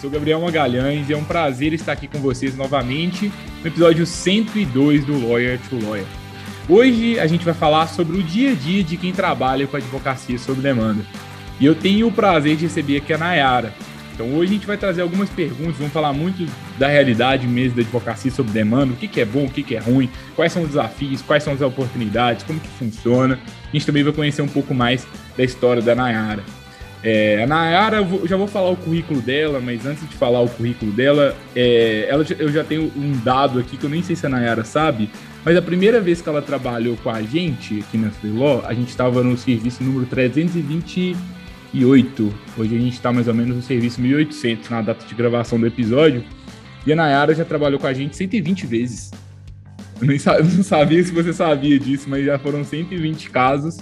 Sou Gabriel Magalhães e é um prazer estar aqui com vocês novamente no episódio 102 do Lawyer to Lawyer. Hoje a gente vai falar sobre o dia a dia de quem trabalha com advocacia sob demanda. E eu tenho o prazer de receber aqui a Nayara. Então hoje a gente vai trazer algumas perguntas, vamos falar muito da realidade mesmo da advocacia sob demanda, o que, que é bom, o que, que é ruim, quais são os desafios, quais são as oportunidades, como que funciona. A gente também vai conhecer um pouco mais da história da Nayara. É, a Nayara, eu já vou falar o currículo dela, mas antes de falar o currículo dela, é, ela, eu já tenho um dado aqui que eu nem sei se a Nayara sabe, mas a primeira vez que ela trabalhou com a gente aqui na Freeló, a gente estava no serviço número 328. Hoje a gente está mais ou menos no serviço 1800 na data de gravação do episódio. E a Nayara já trabalhou com a gente 120 vezes. Eu nem não sabia se você sabia disso, mas já foram 120 casos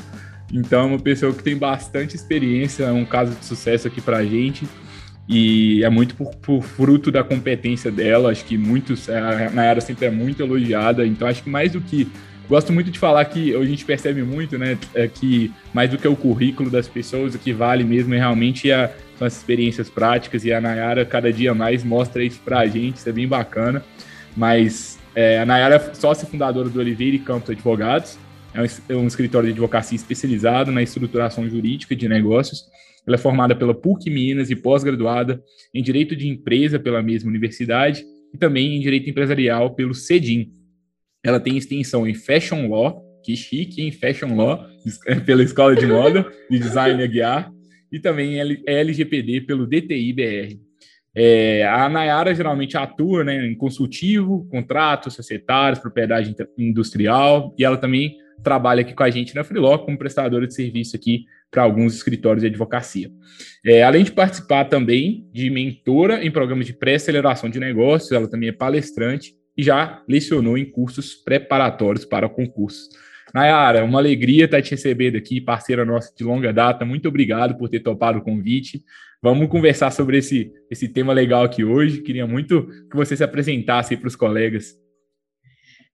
então, é uma pessoa que tem bastante experiência, é um caso de sucesso aqui para a gente. E é muito por, por, fruto da competência dela. Acho que muitos, a Nayara sempre é muito elogiada. Então, acho que mais do que. Gosto muito de falar que a gente percebe muito, né? É que mais do que o currículo das pessoas, o que vale mesmo é realmente a, são as experiências práticas. E a Nayara, cada dia mais, mostra isso para a gente. Isso é bem bacana. Mas é, a Nayara é sócia fundadora do Oliveira e Campos Advogados é um escritório de advocacia especializado na estruturação jurídica de negócios. Ela é formada pela PUC Minas e pós-graduada em Direito de Empresa pela mesma universidade e também em Direito Empresarial pelo CEDIM. Ela tem extensão em Fashion Law, que chique, em Fashion Law, pela Escola de Moda de Design Aguiar, e também é LGPD pelo DTI-BR. É, a Nayara geralmente atua né, em consultivo, contratos societários, propriedade industrial, e ela também trabalha aqui com a gente na Freeló como prestadora de serviço aqui para alguns escritórios de advocacia. É, além de participar também de mentora em programas de pré-aceleração de negócios, ela também é palestrante e já lecionou em cursos preparatórios para concursos. Nayara, uma alegria estar te recebendo aqui, parceira nossa de longa data. Muito obrigado por ter topado o convite. Vamos conversar sobre esse, esse tema legal aqui hoje. Queria muito que você se apresentasse para os colegas.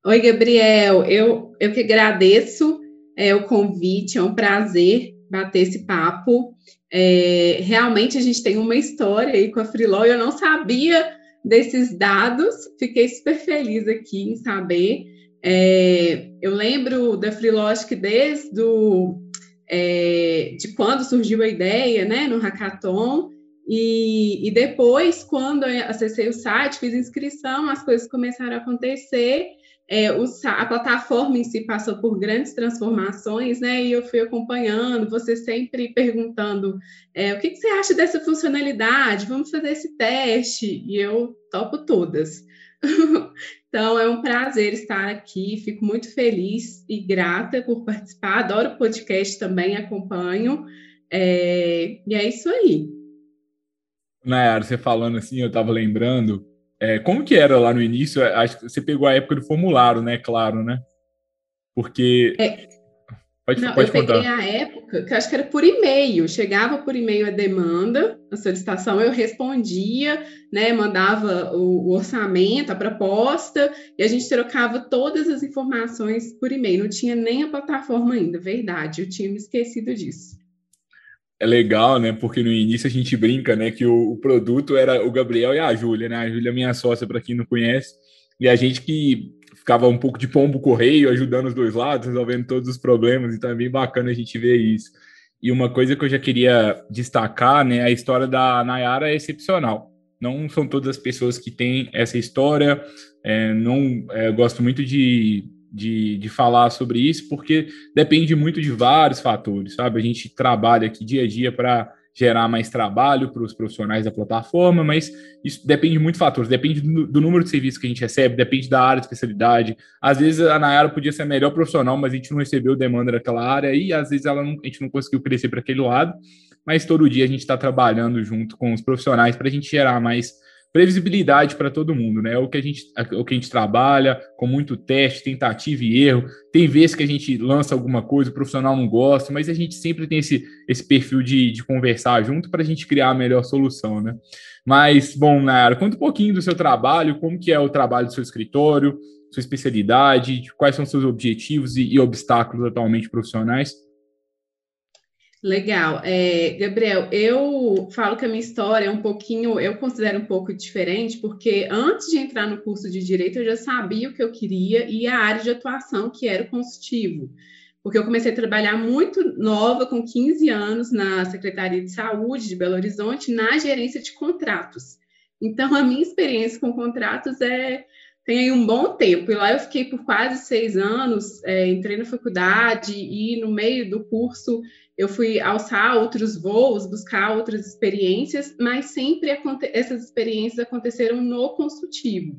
Oi, Gabriel. Eu, eu que agradeço é, o convite, é um prazer bater esse papo. É, realmente a gente tem uma história aí com a Freelaw, eu não sabia desses dados, fiquei super feliz aqui em saber. É, eu lembro da Freelaw, acho que desde o, é, de quando surgiu a ideia, né, no Hackathon, e, e, depois, quando eu acessei o site, fiz inscrição, as coisas começaram a acontecer, é, a plataforma em si passou por grandes transformações, né? E eu fui acompanhando, você sempre perguntando é, o que, que, você acha dessa funcionalidade? Vamos fazer esse teste, e eu topo todas. então é um prazer estar aqui, fico muito feliz e grata por participar. Adoro o podcast também, acompanho. É, e é isso aí. Nayara, você falando assim, eu estava lembrando é, como que era lá no início? É, acho que você pegou a época do formulário, né? Claro, né? Porque. É, pode, não, pode eu contar. peguei a época que eu acho que era por e-mail. Chegava por e-mail a demanda, a solicitação, eu respondia, né? Mandava o, o orçamento, a proposta, e a gente trocava todas as informações por e-mail. Não tinha nem a plataforma ainda, verdade. Eu tinha me esquecido disso é legal, né? Porque no início a gente brinca, né? Que o, o produto era o Gabriel e a Júlia, né? A Júlia é minha sócia, para quem não conhece, e a gente que ficava um pouco de pombo correio, ajudando os dois lados, resolvendo todos os problemas, então é bem bacana a gente ver isso. E uma coisa que eu já queria destacar, né? A história da Nayara é excepcional. Não são todas as pessoas que têm essa história. É, não é, gosto muito de de, de falar sobre isso, porque depende muito de vários fatores, sabe? A gente trabalha aqui dia a dia para gerar mais trabalho para os profissionais da plataforma, mas isso depende de muitos fatores, depende do, do, número de serviços que a gente recebe, depende da área de especialidade. Às vezes a Nayara podia ser a melhor profissional, mas a gente não recebeu demanda daquela área e às vezes ela não, a gente não conseguiu crescer para aquele lado, mas todo dia a gente está trabalhando junto com os profissionais para a gente gerar mais previsibilidade para todo mundo, né? É o que a gente, o que a gente trabalha com muito teste, tentativa e erro. Tem vezes que a gente lança alguma coisa, o profissional não gosta, mas a gente sempre tem esse, esse perfil de, de conversar junto para a gente criar a melhor solução, né? Mas, bom, Nayara, conta um pouquinho do seu trabalho, como que é o trabalho do seu escritório, sua especialidade, quais são seus objetivos e, e obstáculos atualmente profissionais. Legal. É, Gabriel, eu falo que a minha história é um pouquinho, eu considero um pouco diferente, porque antes de entrar no curso de Direito, eu já sabia o que eu queria e a área de atuação, que era o consultivo. Porque eu comecei a trabalhar muito nova, com 15 anos, na Secretaria de Saúde de Belo Horizonte, na gerência de contratos. Então, a minha experiência com contratos é tem um bom tempo. E lá eu fiquei por quase seis anos, é, entrei na faculdade e no meio do curso eu fui alçar outros voos, buscar outras experiências, mas sempre essas experiências aconteceram no consultivo.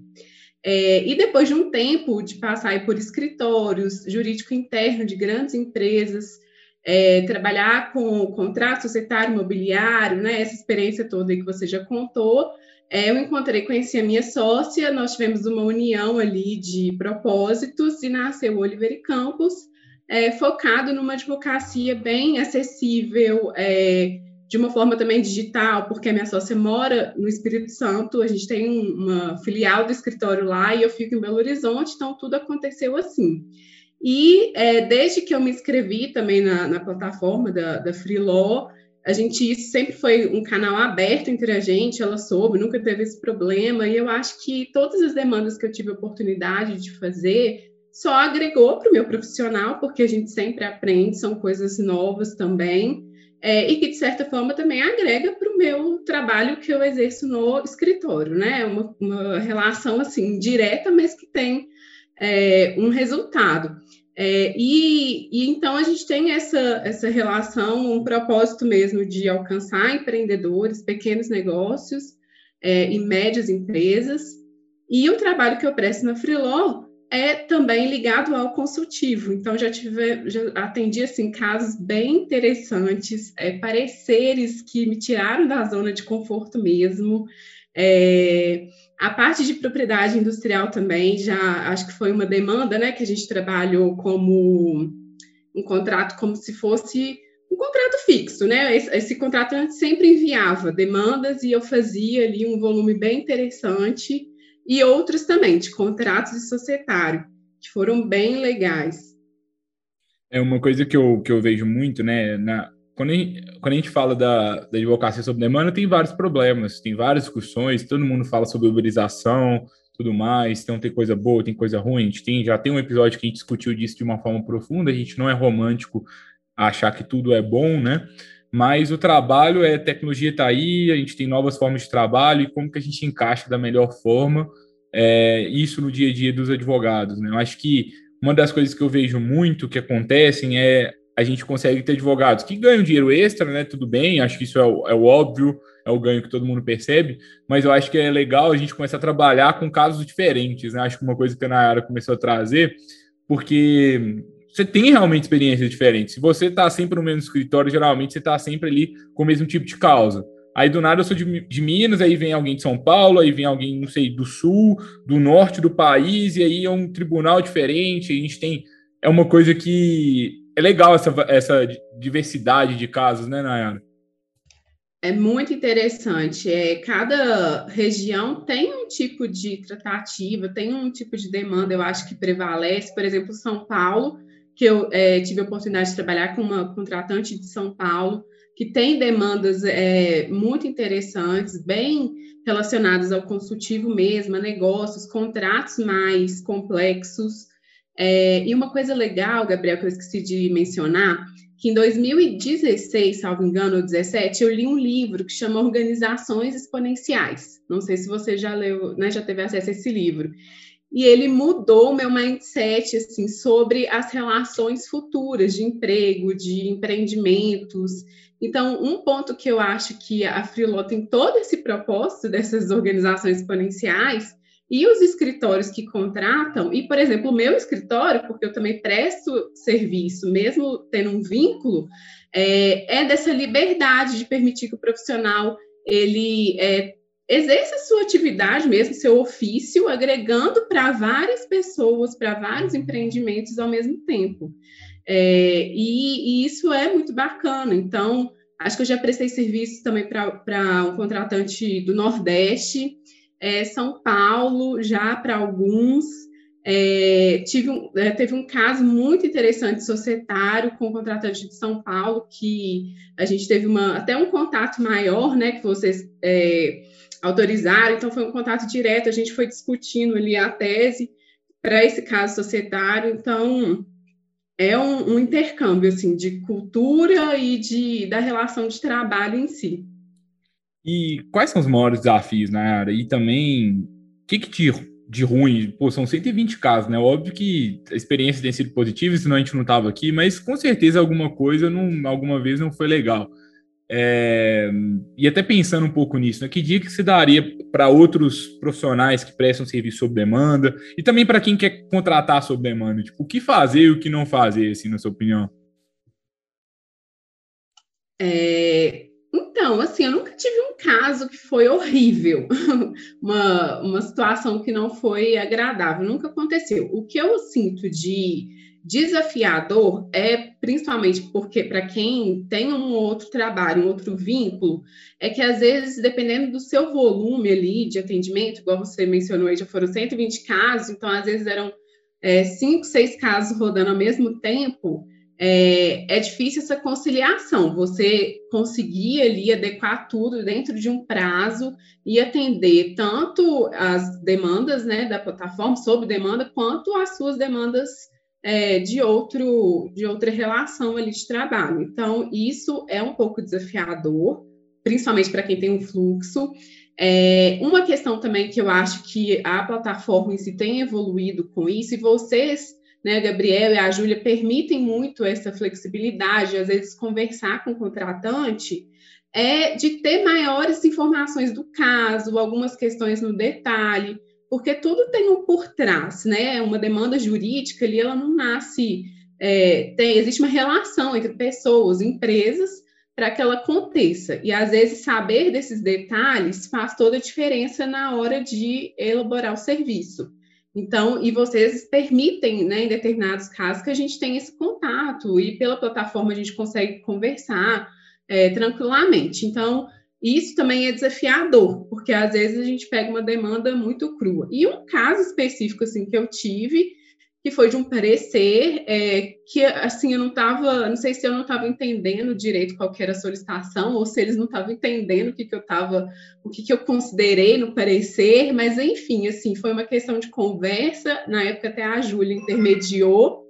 É, e depois de um tempo de passar por escritórios, jurídico interno de grandes empresas, é, trabalhar com contrato societário imobiliário, né, essa experiência toda que você já contou, é, eu encontrei, conheci a minha sócia, nós tivemos uma união ali de propósitos e nasceu o Oliver e Campos, é, focado numa advocacia bem acessível, é, de uma forma também digital, porque a minha sócia mora no Espírito Santo, a gente tem uma filial do escritório lá e eu fico em Belo Horizonte, então tudo aconteceu assim. E é, desde que eu me inscrevi também na, na plataforma da, da Freelaw, a gente isso sempre foi um canal aberto entre a gente, ela soube, nunca teve esse problema, e eu acho que todas as demandas que eu tive oportunidade de fazer só agregou para o meu profissional, porque a gente sempre aprende, são coisas novas também, é, e que, de certa forma, também agrega para o meu trabalho que eu exerço no escritório, né? Uma, uma relação, assim, direta, mas que tem é, um resultado. É, e, e, então a gente tem essa, essa relação, um propósito mesmo de alcançar empreendedores, pequenos negócios é, e médias empresas. E o trabalho que eu presto na Freeló é também ligado ao consultivo. Então, já tive, já atendi assim, casos bem interessantes, é, pareceres que me tiraram da zona de conforto mesmo. É, a parte de propriedade industrial também, já acho que foi uma demanda, né, que a gente trabalhou como um contrato como se fosse um contrato fixo, né? Esse, esse contrato a gente sempre enviava demandas e eu fazia ali um volume bem interessante e outros também, de contratos de societário, que foram bem legais. É uma coisa que eu, que eu vejo muito, né? Na, quando, a gente, quando a gente fala da, da advocacia sob demanda, tem vários problemas, tem várias discussões, todo mundo fala sobre uberização, tudo mais, então tem coisa boa, tem coisa ruim, a gente tem, já tem um episódio que a gente discutiu disso de uma forma profunda, a gente não é romântico achar que tudo é bom, né? Mas o trabalho é tecnologia está aí, a gente tem novas formas de trabalho e como que a gente encaixa da melhor forma é, isso no dia a dia dos advogados. Né? Eu acho que uma das coisas que eu vejo muito que acontecem é a gente consegue ter advogados que ganham dinheiro extra, né? Tudo bem, acho que isso é o, é o óbvio, é o ganho que todo mundo percebe, mas eu acho que é legal a gente começar a trabalhar com casos diferentes, né? Acho que uma coisa que a Nayara começou a trazer, porque você tem realmente experiências diferentes. Se você está sempre no mesmo escritório, geralmente você está sempre ali com o mesmo tipo de causa. Aí do nada eu sou de, de, Minas, aí vem alguém de São Paulo, aí vem alguém, não sei, do sul, do norte do país, e aí é um tribunal diferente. A gente tem. É uma coisa que é legal essa, essa diversidade de casos, né, Nayara? É muito interessante. É, cada região tem um tipo de tratativa, tem um tipo de demanda, eu acho que prevalece. Por exemplo, São Paulo que eu é, tive a oportunidade de trabalhar com uma contratante de São Paulo, que tem demandas é, muito interessantes, bem relacionadas ao consultivo mesmo, a negócios, contratos mais complexos. É, e uma coisa legal, Gabriel, que eu esqueci de mencionar, que em 2016, salvo engano, ou 2017, eu li um livro que chama Organizações Exponenciais. Não sei se você já leu, né, já teve acesso a esse livro e ele mudou meu mindset assim sobre as relações futuras de emprego, de empreendimentos. Então, um ponto que eu acho que a Freeló tem todo esse propósito dessas organizações exponenciais e os escritórios que contratam, e, por exemplo, o meu escritório, porque eu também presto serviço, mesmo tendo um vínculo, é, é dessa liberdade de permitir que o profissional ele é, exerça sua atividade mesmo, seu ofício, agregando para várias pessoas, para vários empreendimentos ao mesmo tempo. É, e, e, isso é muito bacana. Então, acho que eu já prestei serviço também para um contratante do Nordeste, é, São Paulo, já para alguns. É, tive um, é, teve um caso muito interessante societário com o contratante de São Paulo, que a gente teve uma, até um contato maior, né, que vocês é, autorizaram, então foi um contato direto, a gente foi discutindo ali a tese para esse caso societário, então é um, um, intercâmbio assim de cultura e de da relação de trabalho em si. E quais são os maiores desafios na área? E também, o que, que te de ruim, pô, são 120 casos, né? Óbvio que a experiência tem sido positiva, senão a gente não estava aqui, mas com certeza alguma coisa, não, alguma vez não foi legal. É, e até pensando um pouco nisso, né? que dica que você daria para outros profissionais que prestam serviço sob demanda e também para quem quer contratar sob demanda? Tipo, o que fazer e o que não fazer, assim, na sua opinião? É, então, assim, eu nunca tive um caso que foi horrível, uma, uma situação que não foi agradável, nunca aconteceu. O que eu sinto de desafiador é principalmente porque, para quem tem um outro trabalho, um outro vínculo, é que às vezes, dependendo do seu volume ali de atendimento, igual você mencionou aí, já foram 120 casos, então às vezes eram é, cinco, seis casos rodando ao mesmo tempo é, é, difícil essa conciliação, você conseguir ali adequar tudo dentro de um prazo e atender tanto as demandas né, da plataforma, sob demanda, quanto as suas demandas é, de, outro, de outra relação ali de trabalho. Então, isso é um pouco desafiador, principalmente para quem tem um fluxo. É, uma questão também que eu acho que a plataforma em si tem evoluído com isso, e vocês né, Gabriel e a Júlia permitem muito essa flexibilidade, às vezes conversar com o contratante, é de ter maiores informações do caso, algumas questões no detalhe, porque tudo tem um por trás, né? Uma demanda jurídica ali, ela não nasce, é, tem, existe uma relação entre pessoas, empresas, para que ela aconteça. E às vezes saber desses detalhes faz toda a diferença na hora de elaborar o serviço. Então, e vocês permitem, né, em determinados casos, que a gente tenha esse contato, e pela plataforma a gente consegue conversar é, tranquilamente. Então, isso também é desafiador, porque às vezes a gente pega uma demanda muito crua. E um caso específico, assim, que eu tive, que foi de um parecer é, que, assim, eu não estava, não sei se eu não estava entendendo direito qual era a solicitação, ou se eles não estavam entendendo o que, que eu estava, o que, que eu considerei no parecer, mas, enfim, assim, foi uma questão de conversa, na época até a Júlia intermediou,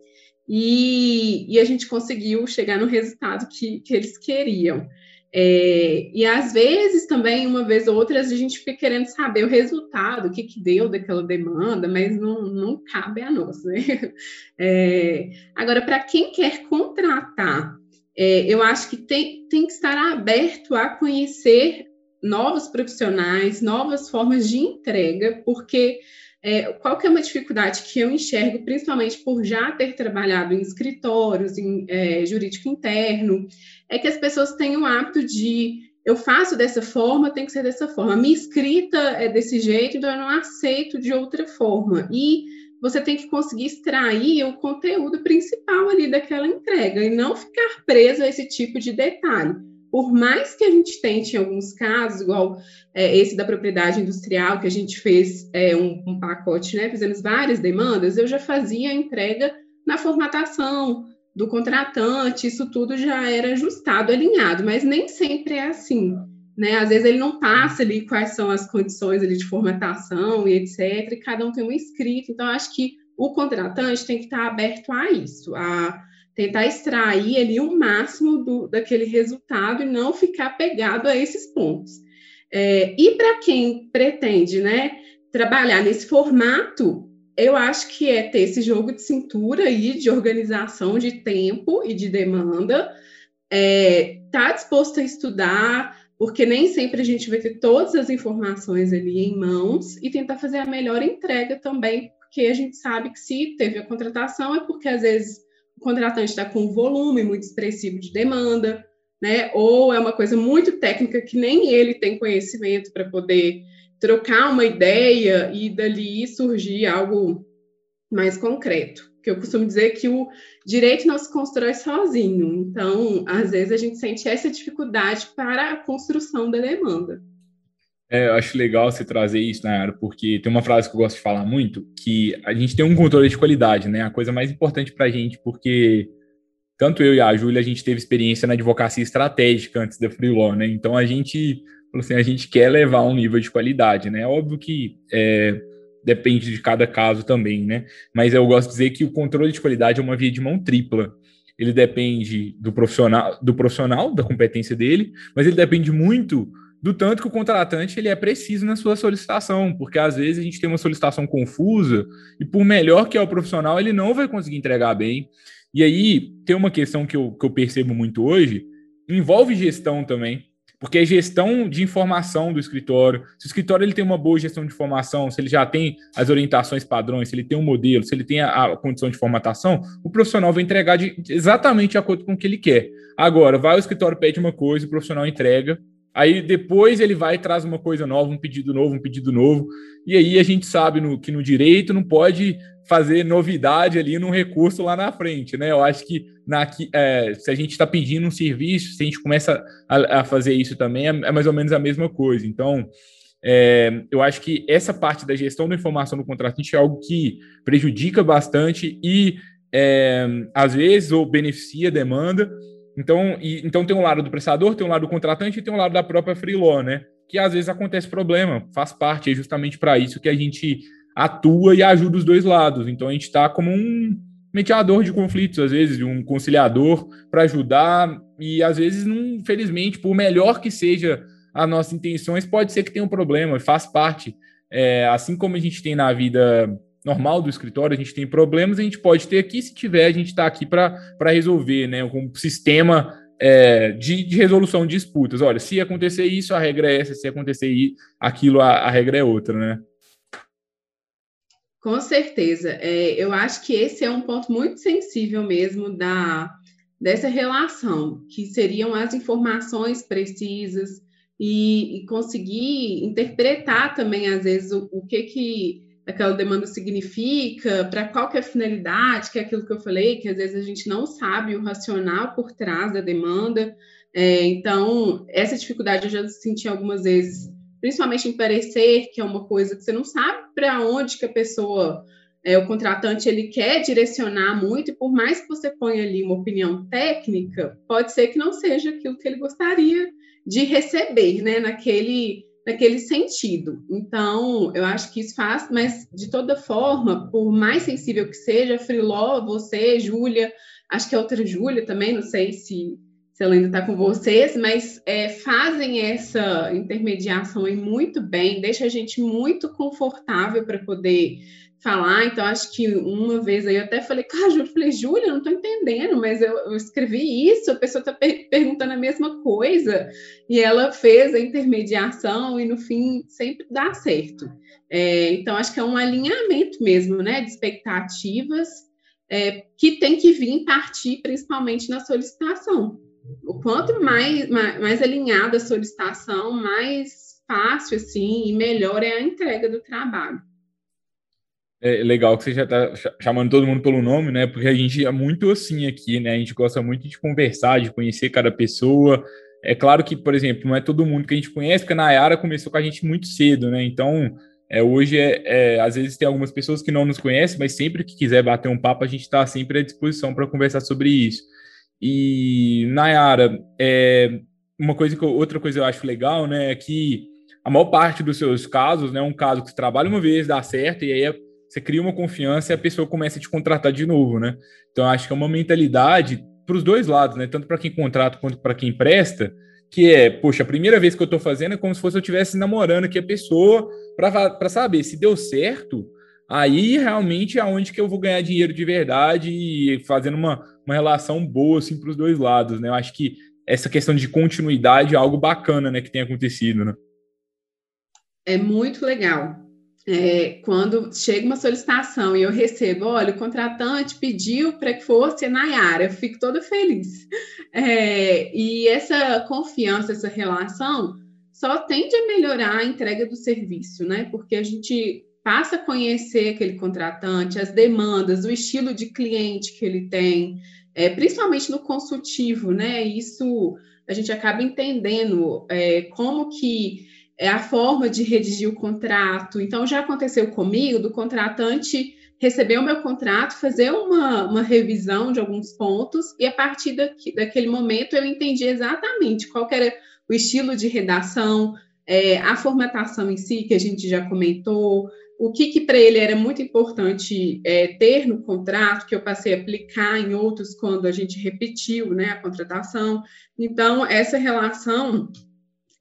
e, e a gente conseguiu chegar no resultado que, que eles queriam. É, e às vezes também, uma vez ou outra, a gente fica querendo saber o resultado, o que, que deu daquela demanda, mas não, não cabe a nós, né? É, agora, para quem quer contratar, é, eu acho que tem, tem que estar aberto a conhecer novos profissionais, novas formas de entrega, porque é, qual que é uma dificuldade que eu enxergo, principalmente por já ter trabalhado em escritórios, em é, jurídico interno, é que as pessoas têm o hábito de eu faço dessa forma, tem que ser dessa forma. Minha escrita é desse jeito, então eu não aceito de outra forma. E você tem que conseguir extrair o conteúdo principal ali daquela entrega e não ficar preso a esse tipo de detalhe por mais que a gente tente em alguns casos, igual é, esse da propriedade industrial, que a gente fez é, um, um, pacote, né, fizemos várias demandas, eu já fazia a entrega na formatação do contratante, isso tudo já era ajustado, alinhado, mas nem sempre é assim. Né? Às vezes ele não passa ali quais são as condições ali de formatação e etc. E cada um tem um escrito. Então, acho que o contratante tem que estar aberto a isso, a tentar extrair ali o máximo do, daquele resultado e não ficar pegado a esses pontos. É, e para quem pretende né, trabalhar nesse formato, eu acho que é ter esse jogo de cintura aí, de organização de tempo e de demanda, é, tá disposto a estudar, porque nem sempre a gente vai ter todas as informações ali em mãos e tentar fazer a melhor entrega também, porque a gente sabe que se teve a contratação é porque às vezes contratante está com um volume muito expressivo de demanda, né? Ou é uma coisa muito técnica que nem ele tem conhecimento para poder trocar uma ideia e dali surgir algo mais concreto. Que eu costumo dizer que o direito não se constrói sozinho. Então, às vezes a gente sente essa dificuldade para a construção da demanda. É, eu acho legal você trazer isso, Nayara, porque tem uma frase que eu gosto de falar muito, que a gente tem um controle de qualidade, né? A coisa mais importante para a gente, porque tanto eu e a Júlia, a gente teve experiência na advocacia estratégica antes da Free Law, né? Então, a gente, assim, a gente quer levar um nível de qualidade, né? Óbvio que é, depende de cada caso também, né? Mas eu gosto de dizer que o controle de qualidade é uma via de mão tripla. Ele depende do profissional, do profissional, da competência dele, mas ele depende muito do tanto que o contratante ele é preciso na sua solicitação, porque às vezes a gente tem uma solicitação confusa e por melhor que é o profissional, ele não vai conseguir entregar bem. E aí tem uma questão que eu, que eu percebo muito hoje, envolve gestão também, porque é gestão de informação do escritório. Se o escritório ele tem uma boa gestão de informação, se ele já tem as orientações padrões, se ele tem um modelo, se ele tem a, a condição de formatação, o profissional vai entregar de, exatamente de acordo com o que ele quer. Agora, vai o escritório pede uma coisa, o profissional entrega Aí depois ele vai e traz uma coisa nova, um pedido novo, um pedido novo. E aí a gente sabe no, que no direito não pode fazer novidade ali no recurso lá na frente, né? Eu acho que na, é, se a gente está pedindo um serviço, se a gente começa a, a fazer isso também, é, é, mais ou menos a mesma coisa. Então, é, eu acho que essa parte da gestão da informação do contratante é algo que prejudica bastante e, é, às vezes, ou beneficia a demanda, então, e, então tem um lado do prestador, tem um lado do contratante e tem um lado da própria freeló, né? Que às vezes acontece problema, faz parte, é justamente para isso que a gente atua e ajuda os dois lados. Então a gente está como um mediador de conflitos, às vezes, um conciliador para ajudar, e às vezes, não, por melhor que seja as nossas intenções, pode ser que tenha um problema, faz parte. É, assim como a gente tem na vida normal do escritório, a gente tem problemas, a gente pode ter aqui, se tiver, a gente está aqui para resolver, né? Um sistema é, de, de, resolução de disputas. Olha, se acontecer isso, a regra é essa, se acontecer aquilo, a, a regra é outra, né? Com certeza. É, eu acho que esse é um ponto muito sensível mesmo da, dessa relação, que seriam as informações precisas e, e conseguir interpretar também, às vezes, o, o que que aquela demanda significa, para qual que é a finalidade, que é aquilo que eu falei, que às vezes a gente não sabe o racional por trás da demanda. É, então, essa dificuldade eu já senti algumas vezes, principalmente em parecer, que é uma coisa que você não sabe para onde que a pessoa, é, o contratante, ele quer direcionar muito, e por mais que você ponha ali uma opinião técnica, pode ser que não seja aquilo que ele gostaria de receber, né, naquele naquele sentido. Então, eu acho que isso faz, mas de toda forma, por mais sensível que seja, Friló, você, Júlia, acho que a outra Júlia também, não sei se, se ela ainda está com vocês, mas é, fazem essa intermediação aí muito bem, deixa a gente muito confortável para poder falar, então acho que uma vez aí eu até falei com a Júlia, falei, Júlia, não estou entendendo, mas eu, eu, escrevi isso, a pessoa está per perguntando a mesma coisa, e ela fez a intermediação e no fim sempre dá certo. É, então acho que é um alinhamento mesmo, né, de expectativas é, que tem que vir partir principalmente na solicitação. O quanto mais, mais, mais alinhada a solicitação, mais fácil assim e melhor é a entrega do trabalho é legal que você já está chamando todo mundo pelo nome, né? Porque a gente é muito assim aqui, né? A gente gosta muito de conversar, de conhecer cada pessoa. É claro que, por exemplo, não é todo mundo que a gente conhece, porque a Nayara começou com a gente muito cedo, né? Então, é, hoje, é, é, às vezes, tem algumas pessoas que não nos conhecem, mas sempre que quiser bater um papo, a gente está sempre à disposição para conversar sobre isso. E, Nayara, é, uma coisa que eu, outra coisa que eu acho legal, né, é que a maior parte dos seus casos, né, um caso que você trabalha uma vez, dá certo, e aí é você cria uma confiança e a pessoa começa a te contratar de novo, né? Então, acho que é uma mentalidade para os dois lados, né? Tanto para quem contrata quanto para quem presta, que é, poxa, a primeira vez que eu estou fazendo é como se fosse eu estivesse namorando aqui a pessoa para saber se deu certo, aí realmente é onde que eu vou ganhar dinheiro de verdade e fazendo uma, uma relação boa assim para os dois lados, né? Eu acho que essa questão de continuidade é algo bacana, né, que tem acontecido, né? É muito legal é, quando chega uma solicitação e eu recebo, olha, o contratante pediu para que fosse Nayara, eu fico toda feliz. É, e essa confiança, essa relação, só tende a melhorar a entrega do serviço, né? Porque a gente passa a conhecer aquele contratante, as demandas, o estilo de cliente que ele tem, é, principalmente no consultivo, né? Isso a gente acaba entendendo é, como que é a forma de redigir o contrato. Então, já aconteceu comigo do contratante receber o meu contrato, fazer uma, uma revisão de alguns pontos, e a partir daqui, daquele momento eu entendi exatamente qual era o estilo de redação, é, a formatação em si, que a gente já comentou, o que, que para ele era muito importante é, ter no contrato, que eu passei a aplicar em outros quando a gente repetiu né, a contratação. Então, essa relação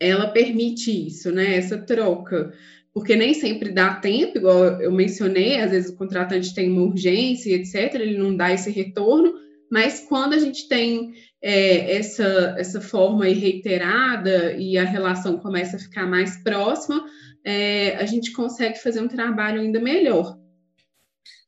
ela permite isso, né? Essa troca. Porque nem sempre dá tempo, igual eu mencionei, às vezes o contratante tem uma urgência, etc., ele não dá esse retorno, mas quando a gente tem é, essa, essa forma reiterada e a relação começa a ficar mais próxima, é, a gente consegue fazer um trabalho ainda melhor.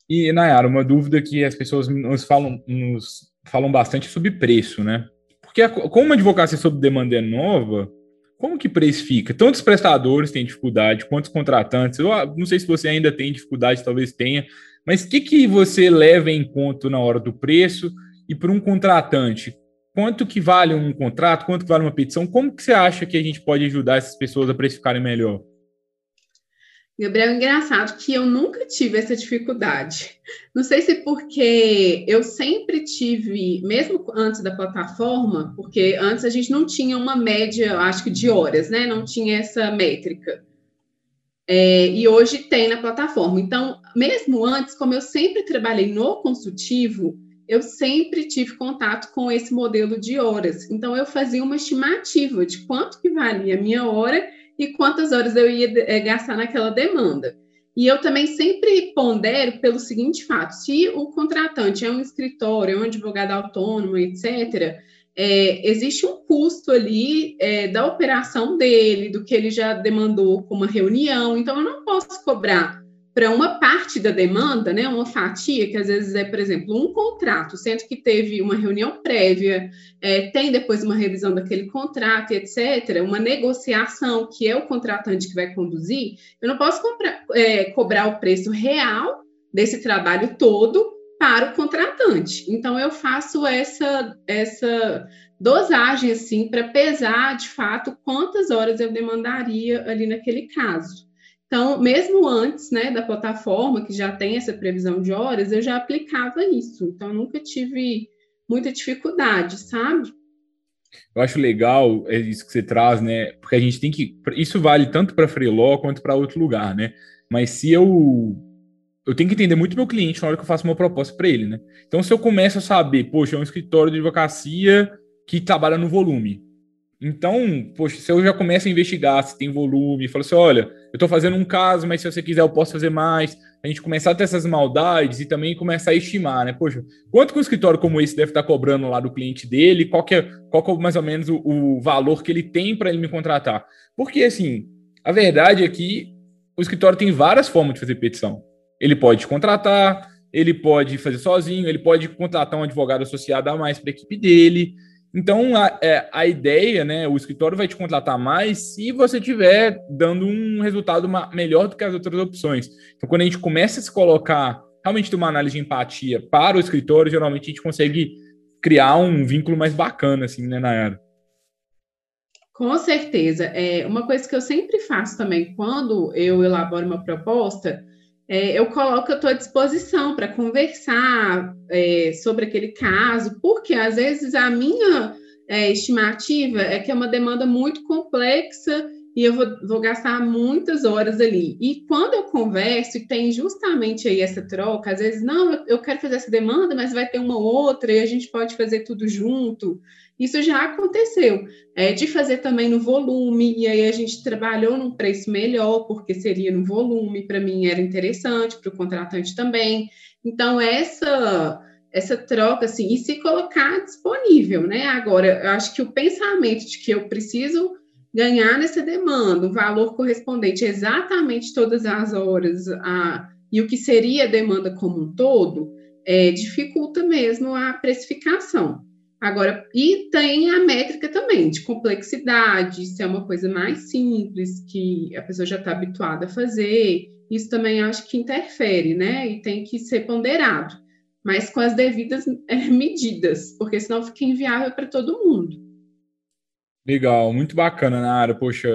E, Nayara, uma dúvida que as pessoas nos falam, nos falam bastante sobre preço, né? Porque como a advocacia sob demanda é nova, como que precifica? Tantos prestadores têm dificuldade, quantos contratantes? Eu não sei se você ainda tem dificuldade, talvez tenha, mas o que, que você leva em conta na hora do preço e para um contratante? Quanto que vale um contrato? Quanto que vale uma petição? Como que você acha que a gente pode ajudar essas pessoas a precificarem melhor? Gabriel, engraçado que eu nunca tive essa dificuldade. Não sei se porque eu sempre tive, mesmo antes da plataforma, porque antes a gente não tinha uma média, acho que de horas, né? Não tinha essa métrica. É, e hoje tem na plataforma. Então, mesmo antes, como eu sempre trabalhei no consultivo, eu sempre tive contato com esse modelo de horas. Então, eu fazia uma estimativa de quanto que valia a minha hora e quantas horas eu ia é, gastar naquela demanda. E eu também sempre pondero pelo seguinte fato: se o contratante é um escritório, é um advogado autônomo, etc., é, existe um custo ali é, da operação dele, do que ele já demandou com uma reunião, então eu não posso cobrar para uma parte da demanda, né, uma fatia, que às vezes é, por exemplo, um contrato, sendo que teve uma reunião prévia, é, tem depois uma revisão daquele contrato, etc., uma negociação, que é o contratante que vai conduzir, eu não posso comprar, é, cobrar o preço real desse trabalho todo para o contratante. Então, eu faço essa, essa dosagem, assim, para pesar, de fato, quantas horas eu demandaria ali naquele caso. Então, mesmo antes né, da plataforma, que já tem essa previsão de horas, eu já aplicava isso. Então, nunca tive muita dificuldade, sabe? Eu acho legal é isso que você traz, né? Porque a gente tem que. Isso vale tanto para Freeló quanto para outro lugar, né? Mas se eu. Eu tenho que entender muito meu cliente na hora que eu faço uma proposta para ele, né? Então, se eu começo a saber, poxa, é um escritório de advocacia que trabalha no volume. Então, poxa, se eu já começo a investigar se tem volume, falo assim, olha, eu estou fazendo um caso, mas se você quiser eu posso fazer mais, a gente começar a ter essas maldades e também começar a estimar, né? Poxa, quanto que um escritório como esse deve estar cobrando lá do cliente dele, qual que é, qual que é mais ou menos o, o valor que ele tem para ele me contratar? Porque, assim, a verdade é que o escritório tem várias formas de fazer petição. Ele pode contratar, ele pode fazer sozinho, ele pode contratar um advogado associado a mais para a equipe dele, então, a, é, a ideia, né, o escritório vai te contratar mais se você tiver dando um resultado melhor do que as outras opções. Então, quando a gente começa a se colocar, realmente ter uma análise de empatia para o escritório, geralmente a gente consegue criar um vínculo mais bacana, assim, né, Nayara? Com certeza. É, uma coisa que eu sempre faço também, quando eu elaboro uma proposta, é, eu coloco a tua disposição para conversar é, sobre aquele caso, porque às vezes a minha é, estimativa é que é uma demanda muito complexa e eu vou, vou, gastar muitas horas ali. E quando eu converso e tem justamente aí essa troca, às vezes, não, eu quero fazer essa demanda, mas vai ter uma outra e a gente pode fazer tudo junto. Isso já aconteceu, é, de fazer também no volume, e aí a gente trabalhou num preço melhor, porque seria no volume, para mim era interessante, para o contratante também. Então, essa essa troca, assim, e se colocar disponível, né? Agora, eu acho que o pensamento de que eu preciso ganhar nessa demanda um valor correspondente exatamente todas as horas a, e o que seria a demanda como um todo, é, dificulta mesmo a precificação. Agora, e tem a métrica também de complexidade, se é uma coisa mais simples, que a pessoa já está habituada a fazer, isso também acho que interfere, né? E tem que ser ponderado, mas com as devidas é, medidas, porque senão fica inviável para todo mundo. Legal, muito bacana, Nara. Poxa,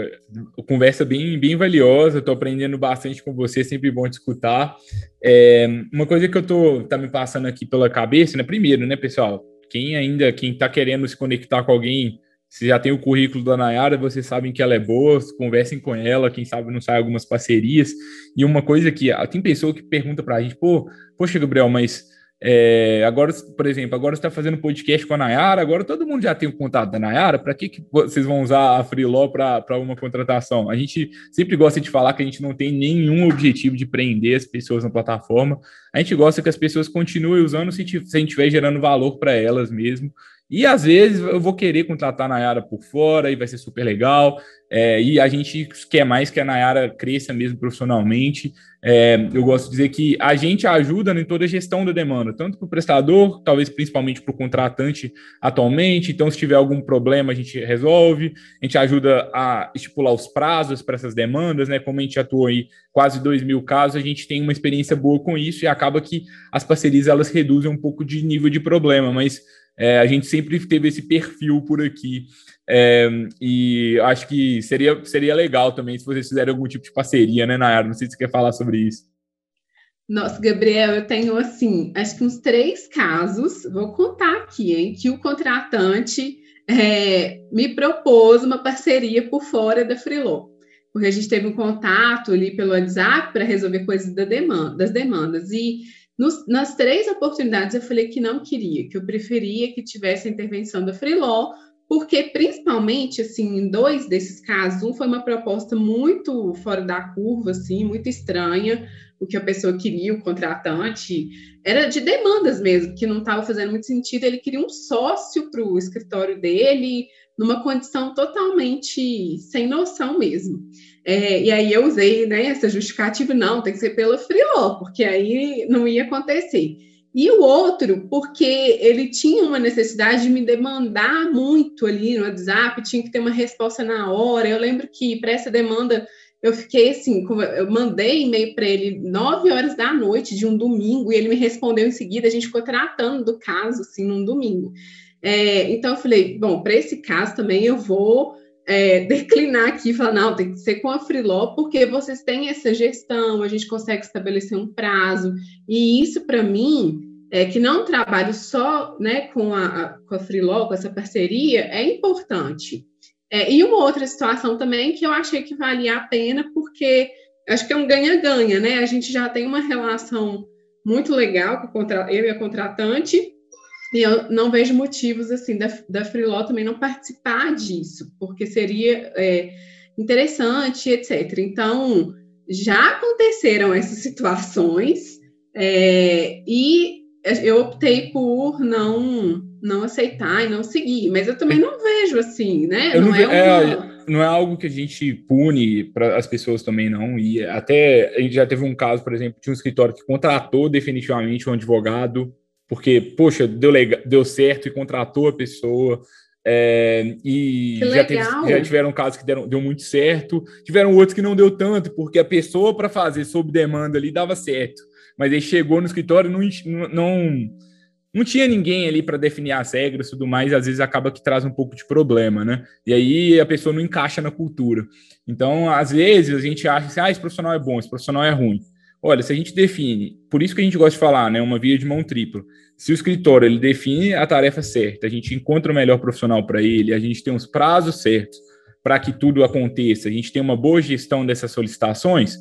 conversa bem, bem valiosa. Estou aprendendo bastante com você, sempre bom te escutar. É, uma coisa que eu tô tá me passando aqui pela cabeça, né? Primeiro, né, pessoal? Quem ainda, quem está querendo se conectar com alguém, se já tem o currículo da Nayara, vocês sabem que ela é boa, conversem com ela, quem sabe não sai algumas parcerias. E uma coisa que ah, tem pessoa que pergunta para a gente, pô, poxa, Gabriel, mas é, agora, por exemplo, agora está fazendo podcast com a Nayara, agora todo mundo já tem o contato da Nayara, para que, que vocês vão usar a Freeló para uma contratação? A gente sempre gosta de falar que a gente não tem nenhum objetivo de prender as pessoas na plataforma, a gente gosta que as pessoas continuem usando se a gente estiver gerando valor para elas mesmo, e às vezes eu vou querer contratar a Nayara por fora e vai ser super legal. É, e a gente quer mais que a Nayara cresça mesmo profissionalmente. É, eu gosto de dizer que a gente ajuda em toda a gestão da demanda, tanto para o prestador, talvez principalmente para o contratante atualmente. Então, se tiver algum problema, a gente resolve. A gente ajuda a estipular os prazos para essas demandas, né? Como a gente atuou aí quase 2 mil casos, a gente tem uma experiência boa com isso e acaba que as parcerias elas reduzem um pouco de nível de problema, mas é, a gente sempre teve esse perfil por aqui. É, e acho que seria, seria legal também se vocês fizerem algum tipo de parceria, né, Nayara? Não sei se você quer falar sobre isso. Nossa, Gabriel, eu tenho assim, acho que uns três casos, vou contar aqui, hein, que o contratante é, me propôs uma parceria por fora da Freeló. Porque a gente teve um contato ali pelo WhatsApp para resolver coisas da demanda, das demandas. E nos, nas três oportunidades eu falei que não queria, que eu preferia que tivesse a intervenção da Freeló, porque principalmente assim, em dois desses casos, um foi uma proposta muito fora da curva, assim, muito estranha, o que a pessoa queria, o contratante, era de demandas mesmo, que não estava fazendo muito sentido. Ele queria um sócio para o escritório dele, numa condição totalmente sem noção mesmo. É, e aí eu usei né, essa justificativa, não, tem que ser pela Freeló, porque aí não ia acontecer. E o outro, porque ele tinha uma necessidade de me demandar muito ali no WhatsApp, tinha que ter uma resposta na hora. Eu lembro que para essa demanda eu fiquei assim, eu mandei e-mail para ele nove horas da noite de um domingo e ele me respondeu em seguida. A gente ficou tratando do caso assim num domingo. É, então eu falei, bom, para esse caso também eu vou é, declinar aqui e falar, não, tem que ser com a Freeló, porque vocês têm essa gestão, a gente consegue estabelecer um prazo, e isso para mim, é, que não trabalho só né, com, a, com a Freeló, com essa parceria, é importante. É, e uma outra situação também que eu achei que valia a pena, porque acho que é um ganha-ganha, né? A gente já tem uma relação muito legal com eu e a contratante, e eu não vejo motivos assim da, da Freeló também não participar disso, porque seria é, interessante, etc. Então, já aconteceram essas situações é, e eu optei por não não aceitar e não seguir, mas eu também não vejo assim, né? Não, não, é, uma... é, não, é, algo que a gente pune para as pessoas também não. E até a gente já teve um caso, por exemplo, de um escritório que contratou definitivamente um advogado porque, poxa, deu, legal, deu certo e contratou a pessoa. É, e já, teve, já, tiveram casos que deram, deu muito certo, tiveram outros que não deu tanto, porque a pessoa para fazer sob demanda ali dava certo, mas aí chegou no escritório não não, não tinha ninguém ali para definir as regras e tudo mais, às vezes acaba que traz um pouco de problema, né? E aí a pessoa não encaixa na cultura. Então, às vezes a gente acha assim, ah, esse profissional é bom, esse profissional é ruim. Olha, se a gente define, por isso que a gente gosta de falar, né, uma via de mão tripla. Se o escritório ele define a tarefa certa, a gente encontra o melhor profissional para ele, a gente tem os prazos certos para que tudo aconteça, a gente tem uma boa gestão dessas solicitações,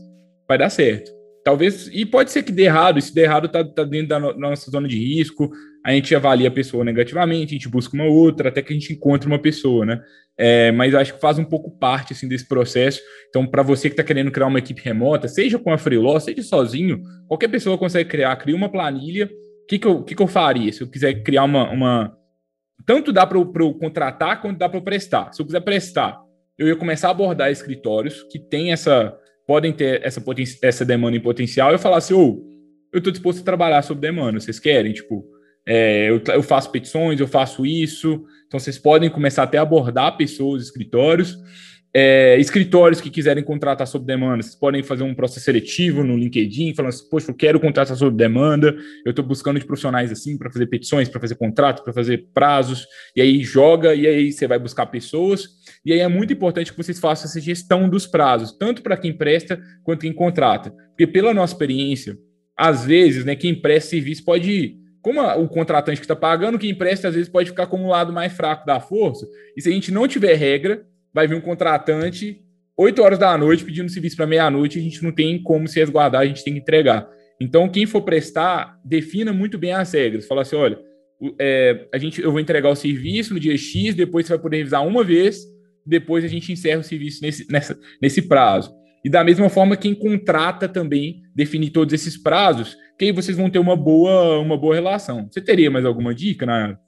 vai dar certo. Talvez, e pode ser que dê errado, e se der errado, está tá dentro da, no, da nossa zona de risco, a gente avalia a pessoa negativamente, a gente busca uma outra, até que a gente encontre uma pessoa, né? É, mas acho que faz um pouco parte assim, desse processo. Então, para você que está querendo criar uma equipe remota, seja com a Freeló, seja sozinho, qualquer pessoa consegue criar. Cria uma planilha. O que, que, eu, que, que eu faria se eu quiser criar uma. uma... Tanto dá para eu contratar quanto dá para prestar. Se eu quiser prestar, eu ia começar a abordar escritórios que têm essa, podem ter essa, essa demanda em potencial, e eu falar assim, ô, oh, eu estou disposto a trabalhar sob demanda, vocês querem? Tipo, é, eu, eu, faço petições, eu faço isso, então vocês podem começar até a abordar pessoas, escritórios, é, escritórios que quiserem contratar sob demanda, vocês podem fazer um processo seletivo no LinkedIn, falando assim, poxa, eu quero contratar sob demanda, eu estou buscando de profissionais assim para fazer petições, para fazer contratos, para fazer prazos, e aí joga, e aí você vai buscar pessoas, e aí é muito importante que vocês façam essa gestão dos prazos, tanto para quem presta quanto quem contrata, porque pela nossa experiência, às vezes, né, quem presta serviço pode como o contratante que está pagando, quem empresta às vezes pode ficar como o lado mais fraco da força. E se a gente não tiver regra, vai vir um contratante 8 horas da noite pedindo serviço para meia-noite, a gente não tem como se resguardar, a gente tem que entregar. Então, quem for prestar, defina muito bem as regras. Fala assim: olha, é, a gente, eu vou entregar o serviço no dia X, depois você vai poder revisar uma vez, depois a gente encerra o serviço nesse, nessa, nesse prazo. E da mesma forma, quem contrata também definir todos esses prazos, que aí vocês vão ter uma boa, uma boa relação. Você teria mais alguma dica, Nayara?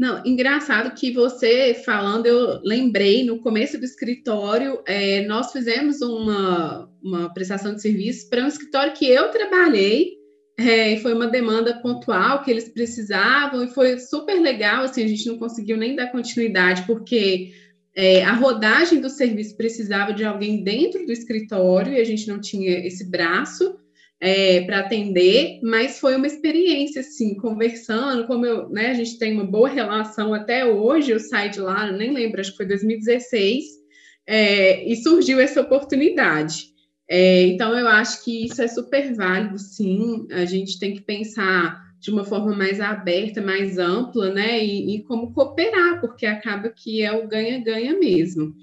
Não, engraçado que você falando, eu lembrei no começo do escritório, é, nós fizemos uma, uma prestação de serviço para um escritório que eu trabalhei, é, foi uma demanda pontual que eles precisavam, e foi super legal, assim, a gente não conseguiu nem dar continuidade, porque é, a rodagem do serviço precisava de alguém dentro do escritório, e a gente não tinha esse braço, é, para atender, mas foi uma experiência, assim, conversando, como eu, né, a gente tem uma boa relação até hoje, eu saí de lá, nem lembro, acho que foi 2016, é, e surgiu essa oportunidade. É, então, eu acho que isso é super válido, sim, a gente tem que pensar de uma forma mais aberta, mais ampla, né, e, e como cooperar, porque acaba que é o ganha-ganha mesmo.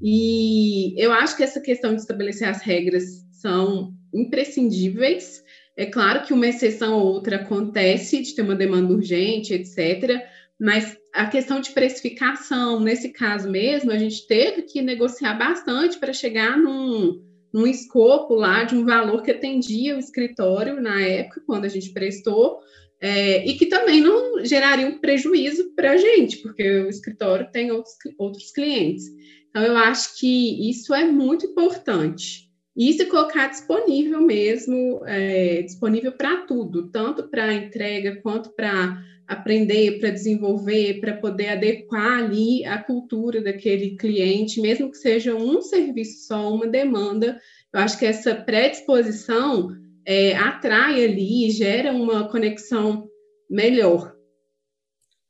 E eu acho que essa questão de estabelecer as regras são imprescindíveis. É claro que uma exceção ou outra acontece de ter uma demanda urgente, etc. Mas a questão de precificação, nesse caso mesmo, a gente teve que negociar bastante para chegar num, num escopo lá de um valor que atendia o escritório na época, quando a gente prestou, é, e que também não geraria um prejuízo para a gente, porque o escritório tem outros, outros clientes. Então, eu acho que isso é muito importante. E se colocar disponível mesmo, é, disponível para tudo, tanto para entrega quanto para aprender, para desenvolver, para poder adequar ali a cultura daquele cliente, mesmo que seja um serviço só, uma demanda. Eu acho que essa predisposição é, atrai ali, gera uma conexão melhor.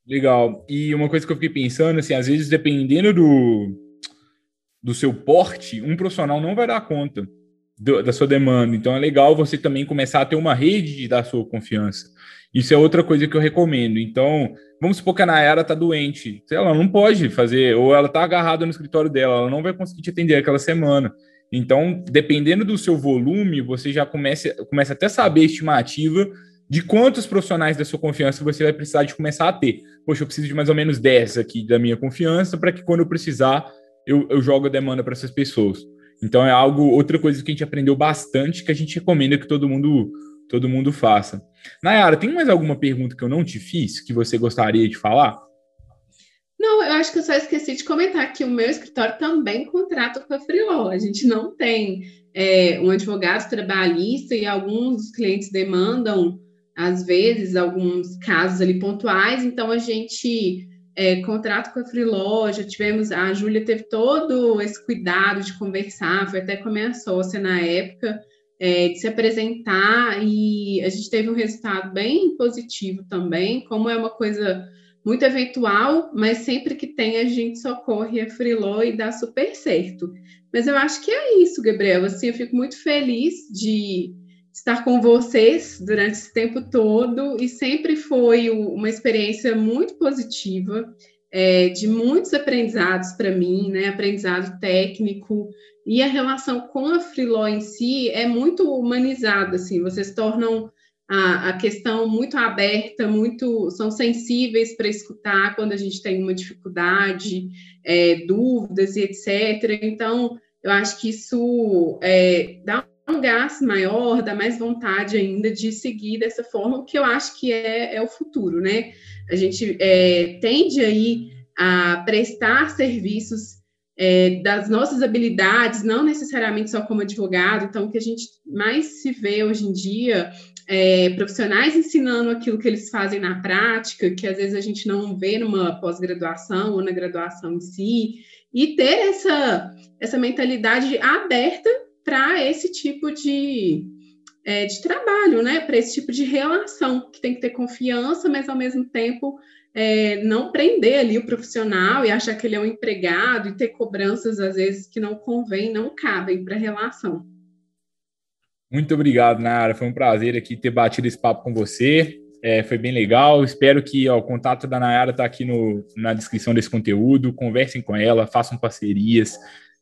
Legal. E uma coisa que eu fiquei pensando, assim, às vezes dependendo do, do seu porte, um profissional não vai dar conta do, da sua demanda. Então é legal você também começar a ter uma rede da sua confiança. Isso é outra coisa que eu recomendo. Então, vamos supor que a Nayara está doente. Ela não pode fazer, ou ela está agarrada no escritório dela, ela não vai conseguir te atender aquela semana. Então, dependendo do seu volume, você já começa, começa até saber a estimativa de quantos profissionais da sua confiança você vai precisar de começar a ter. Poxa, eu preciso de mais ou menos 10 aqui da minha confiança para que quando eu precisar, eu, eu jogo a demanda para essas pessoas. Então é algo, outra coisa que a gente aprendeu bastante, que a gente recomenda que todo mundo, todo mundo faça. Nayara, tem mais alguma pergunta que eu não te fiz, que você gostaria de falar? Não, eu acho que eu só esqueci de comentar que o meu escritório também contrata com a Freeló. A gente não tem é, um advogado trabalhista e alguns clientes demandam, às vezes, alguns casos ali pontuais, então a gente é, contrato com a Freeloja, tivemos, a Júlia teve todo esse cuidado de conversar, foi até com a minha sócia na época, é, de se apresentar, e a gente teve um resultado bem positivo também, como é uma coisa muito eventual, mas sempre que tem a gente socorre a Freeló e dá super certo. Mas eu acho que é isso, Gabriel, assim, eu fico muito feliz de estar com vocês durante esse tempo todo e sempre foi uma experiência muito positiva, é, de muitos aprendizados para mim, né? Aprendizado técnico e a relação com a Freeló em si é muito humanizada, assim. Vocês tornam a, a questão muito aberta, muito são sensíveis para escutar quando a gente tem uma dificuldade, é, dúvidas e etc. Então, eu acho que isso é, dá um gás maior, dá mais vontade ainda de seguir dessa forma, o que eu acho que é, é o futuro, né? A gente é, tende aí a prestar serviços é, das nossas habilidades, não necessariamente só como advogado. Então, o que a gente mais se vê hoje em dia é profissionais ensinando aquilo que eles fazem na prática, que às vezes a gente não vê numa pós-graduação ou na graduação em si, e ter essa, essa mentalidade aberta para esse tipo de, é, de trabalho, né? Para esse tipo de relação, que tem que ter confiança, mas ao mesmo tempo é, não prender ali o profissional e achar que ele é um empregado e ter cobranças, às vezes, que não convém, não cabem para a relação. Muito obrigado, Nara. Foi um prazer aqui ter batido esse papo com você. É, foi bem legal. Espero que ó, o contato da Nayara está aqui no, na descrição desse conteúdo. Conversem com ela, façam parcerias.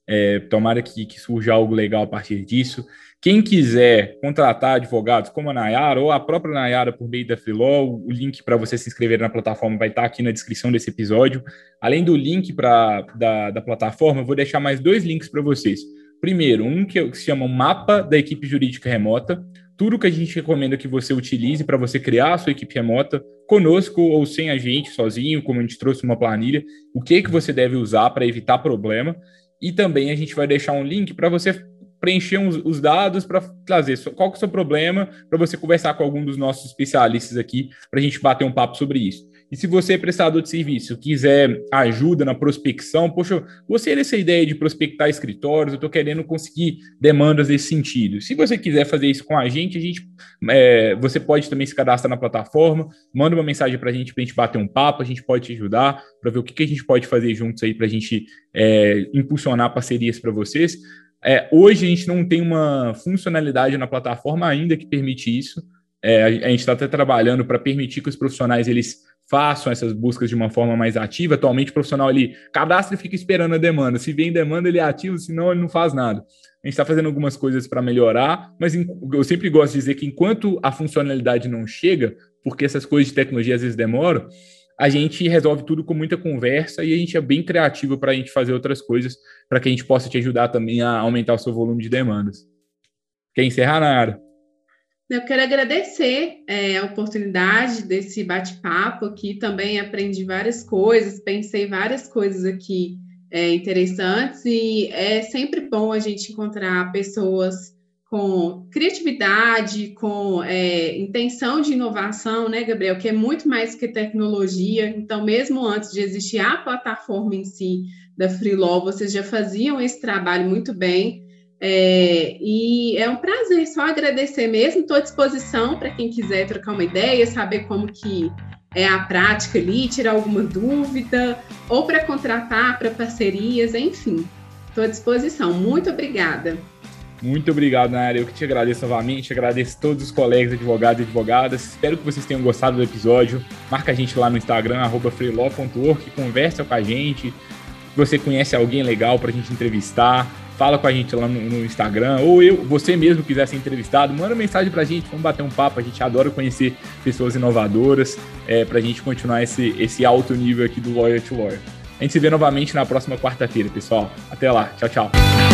É, tomara que, que, surja algo legal a partir disso. Quem quiser contratar advogados como a Nayara ou a própria Nayara por meio da Freeló, o link para você se inscrever na plataforma vai estar tá aqui na descrição desse episódio. Além do link pra, da, da plataforma, eu vou deixar mais dois links para vocês. Primeiro, um que, se chama Mapa da Equipe Jurídica Remota, tudo que a gente recomenda que você utilize para você criar a sua equipe remota, conosco ou sem a gente, sozinho, como a gente trouxe uma planilha, o que que você deve usar para evitar problema. E também a gente vai deixar um link para você preencher os, os dados para trazer qual que é o seu problema, para você conversar com algum dos nossos especialistas aqui, para a gente bater um papo sobre isso. E se você é prestador de serviço, quiser ajuda na prospecção, poxa, você nessa ideia de prospectar escritórios, eu estou querendo conseguir demandas nesse sentido. Se você quiser fazer isso com a gente, a gente é, você pode também se cadastrar na plataforma, manda uma mensagem para a gente, para a gente bater um papo, a gente pode te ajudar para ver o que, que, a gente pode fazer juntos aí para a gente é, impulsionar parcerias para vocês. É, hoje a gente não tem uma funcionalidade na plataforma ainda que permite isso. É, a gente está até trabalhando para permitir que os profissionais eles façam essas buscas de uma forma mais ativa. Atualmente, o profissional ele cadastra e fica esperando a demanda. Se vem demanda, ele é ativo, senão ele não faz nada. A gente está fazendo algumas coisas para melhorar, mas eu sempre gosto de dizer que enquanto a funcionalidade não chega, porque essas coisas de tecnologia às vezes demoram, a gente resolve tudo com muita conversa e a gente é bem criativo para a gente fazer outras coisas para que a gente possa te ajudar também a aumentar o seu volume de demandas. Quer encerrar, Nara? Eu quero agradecer é, a oportunidade desse bate-papo aqui. Também aprendi várias coisas, pensei várias coisas aqui é, interessantes, e é sempre bom a gente encontrar pessoas com criatividade, com é, intenção de inovação, né, Gabriel? Que é muito mais que tecnologia. Então, mesmo antes de existir a plataforma em si da Freelaw, vocês já faziam esse trabalho muito bem. É, e é um prazer, só agradecer mesmo. Estou à disposição para quem quiser trocar uma ideia, saber como que é a prática ali, tirar alguma dúvida, ou para contratar, para parcerias, enfim. Estou à disposição. Muito obrigada. Muito obrigado, Nara. Eu que te agradeço novamente, agradeço todos os colegas advogados e advogadas. Espero que vocês tenham gostado do episódio. Marca a gente lá no Instagram, freelaw.org, conversa com a gente. Se você conhece alguém legal para a gente entrevistar, fala com a gente lá no, no, Instagram, ou eu, você mesmo quiser ser entrevistado, manda mensagem pra gente, vamos bater um papo, a gente adora conhecer pessoas inovadoras, é, pra gente continuar esse, esse alto nível aqui do Lawyer to Lawyer. A gente se vê novamente na próxima quarta-feira, pessoal. Até lá, tchau, tchau.